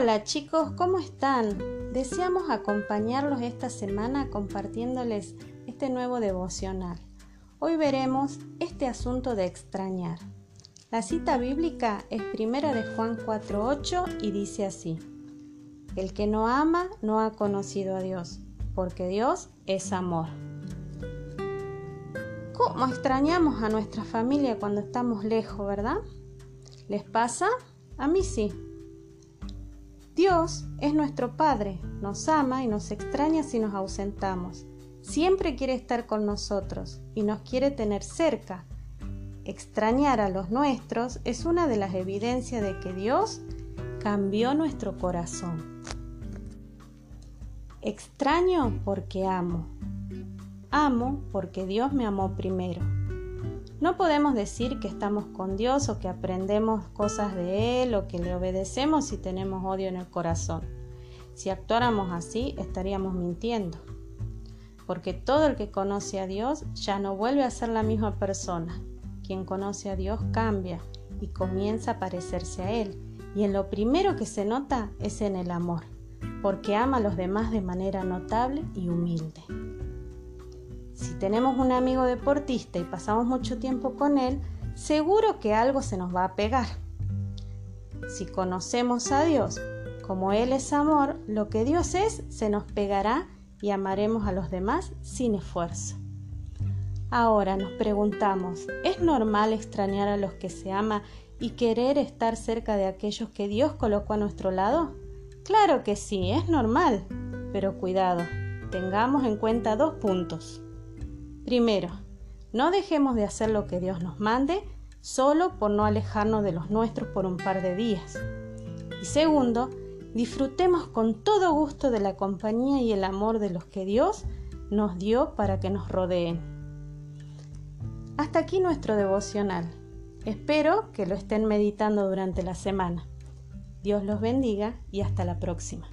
Hola chicos, ¿cómo están? Deseamos acompañarlos esta semana compartiéndoles este nuevo devocional. Hoy veremos este asunto de extrañar. La cita bíblica es primera de Juan 4.8 y dice así. El que no ama no ha conocido a Dios, porque Dios es amor. ¿Cómo extrañamos a nuestra familia cuando estamos lejos, verdad? ¿Les pasa? A mí sí. Dios es nuestro Padre, nos ama y nos extraña si nos ausentamos. Siempre quiere estar con nosotros y nos quiere tener cerca. Extrañar a los nuestros es una de las evidencias de que Dios cambió nuestro corazón. Extraño porque amo. Amo porque Dios me amó primero. No podemos decir que estamos con Dios o que aprendemos cosas de Él o que le obedecemos si tenemos odio en el corazón. Si actuáramos así, estaríamos mintiendo. Porque todo el que conoce a Dios ya no vuelve a ser la misma persona. Quien conoce a Dios cambia y comienza a parecerse a Él. Y en lo primero que se nota es en el amor, porque ama a los demás de manera notable y humilde. Tenemos un amigo deportista y pasamos mucho tiempo con él, seguro que algo se nos va a pegar. Si conocemos a Dios como Él es amor, lo que Dios es se nos pegará y amaremos a los demás sin esfuerzo. Ahora nos preguntamos, ¿es normal extrañar a los que se ama y querer estar cerca de aquellos que Dios colocó a nuestro lado? Claro que sí, es normal, pero cuidado, tengamos en cuenta dos puntos. Primero, no dejemos de hacer lo que Dios nos mande solo por no alejarnos de los nuestros por un par de días. Y segundo, disfrutemos con todo gusto de la compañía y el amor de los que Dios nos dio para que nos rodeen. Hasta aquí nuestro devocional. Espero que lo estén meditando durante la semana. Dios los bendiga y hasta la próxima.